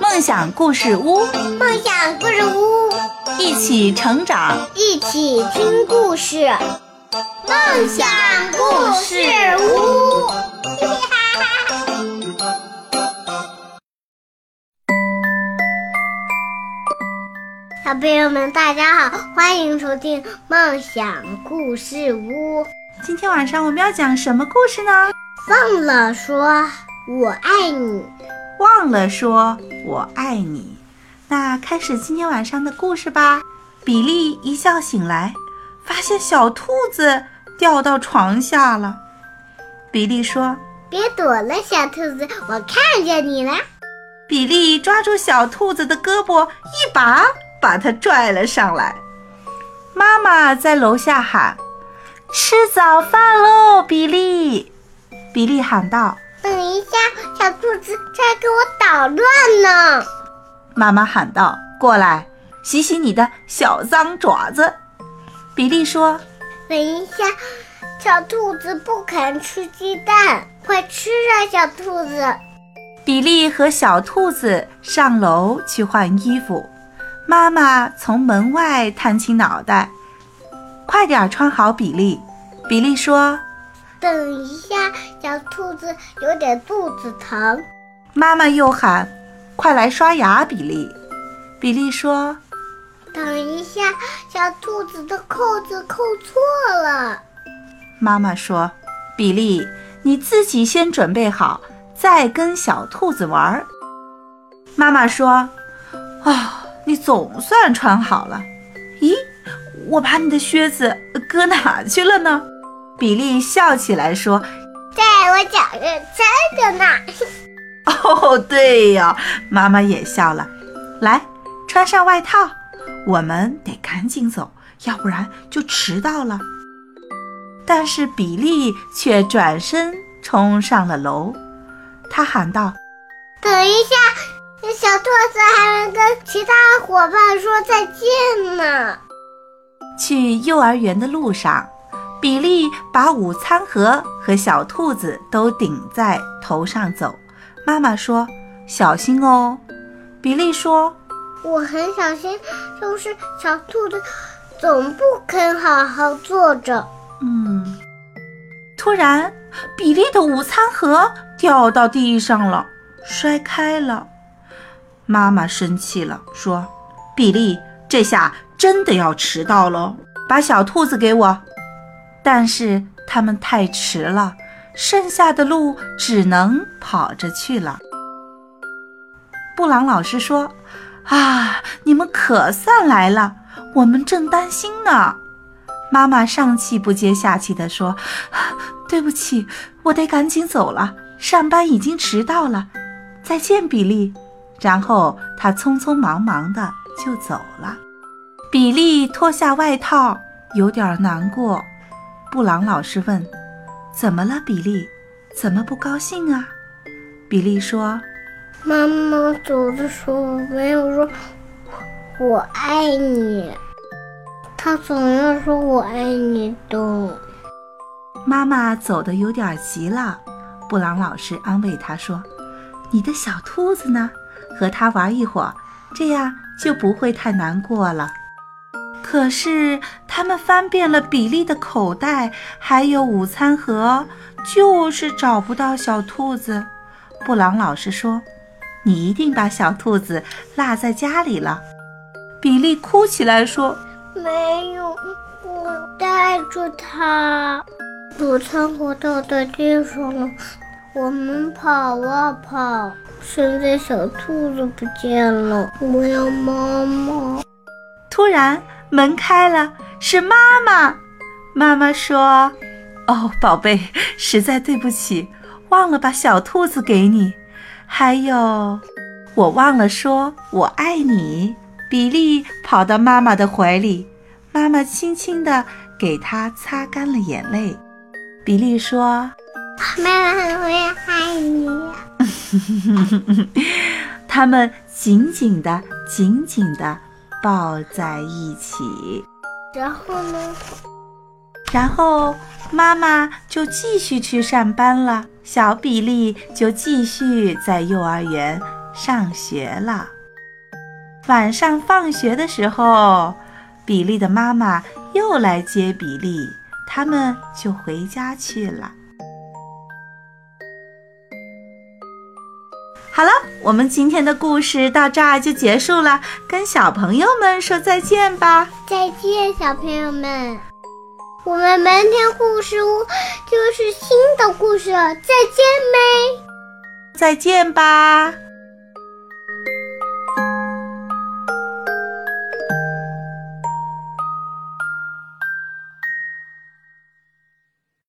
梦想故事屋，梦想故事屋，一起成长，一起听故事。梦想故事屋，小朋友们，大家好，欢迎收听梦想故事屋。今天晚上我们要讲什么故事呢？忘了说我爱你，忘了说我爱你。那开始今天晚上的故事吧。比利一觉醒来，发现小兔子掉到床下了。比利说：“别躲了，小兔子，我看见你了。”比利抓住小兔子的胳膊，一把把它拽了上来。妈妈在楼下喊：“吃早饭喽，比利！”比利喊道：“等一下，小兔子在给我捣乱呢。”妈妈喊道：“过来，洗洗你的小脏爪子。”比利说：“等一下，小兔子不肯吃鸡蛋，快吃啊，小兔子！”比利和小兔子上楼去换衣服，妈妈从门外探起脑袋：“快点穿好，比利！”比利说。等一下，小兔子有点肚子疼。妈妈又喊：“快来刷牙，比利！”比利说：“等一下，小兔子的扣子扣错了。”妈妈说：“比利，你自己先准备好，再跟小兔子玩。”妈妈说：“啊，你总算穿好了。咦，我把你的靴子搁哪去了呢？”比利笑起来说：“在我脚上站着呢。”哦，对呀，妈妈也笑了。来，穿上外套，我们得赶紧走，要不然就迟到了。但是比利却转身冲上了楼，他喊道：“等一下，小兔子还没跟其他伙伴说再见呢。”去幼儿园的路上。比利把午餐盒和小兔子都顶在头上走。妈妈说：“小心哦。”比利说：“我很小心，就是小兔子总不肯好好坐着。”嗯。突然，比利的午餐盒掉到地上了，摔开了。妈妈生气了，说：“比利，这下真的要迟到喽。把小兔子给我。”但是他们太迟了，剩下的路只能跑着去了。布朗老师说：“啊，你们可算来了，我们正担心呢。”妈妈上气不接下气地说：“对不起，我得赶紧走了，上班已经迟到了。再见，比利。”然后他匆匆忙忙的就走了。比利脱下外套，有点难过。布朗老师问：“怎么了，比利？怎么不高兴啊？”比利说：“妈妈走的时候没有说‘我爱你’，她总要说我爱你的。”妈妈走的有点急了。布朗老师安慰他说：“你的小兔子呢？和它玩一会儿，这样就不会太难过了。”可是他们翻遍了比利的口袋，还有午餐盒，就是找不到小兔子。布朗老师说：“你一定把小兔子落在家里了。”比利哭起来说：“没有，我带着它。午餐盒掉在地上了，我们跑啊跑，现在小兔子不见了，我要妈妈。”突然。门开了，是妈妈。妈妈说：“哦，宝贝，实在对不起，忘了把小兔子给你。还有，我忘了说我爱你。”比利跑到妈妈的怀里，妈妈轻轻地给他擦干了眼泪。比利说：“妈妈，我也爱你。”他们紧紧的，紧紧的。抱在一起，然后呢？然后妈妈就继续去上班了。小比利就继续在幼儿园上学了。晚上放学的时候，比利的妈妈又来接比利，他们就回家去了。好了，我们今天的故事到这儿就结束了，跟小朋友们说再见吧。再见，小朋友们。我们明天故事屋就是新的故事了，再见没？再见吧。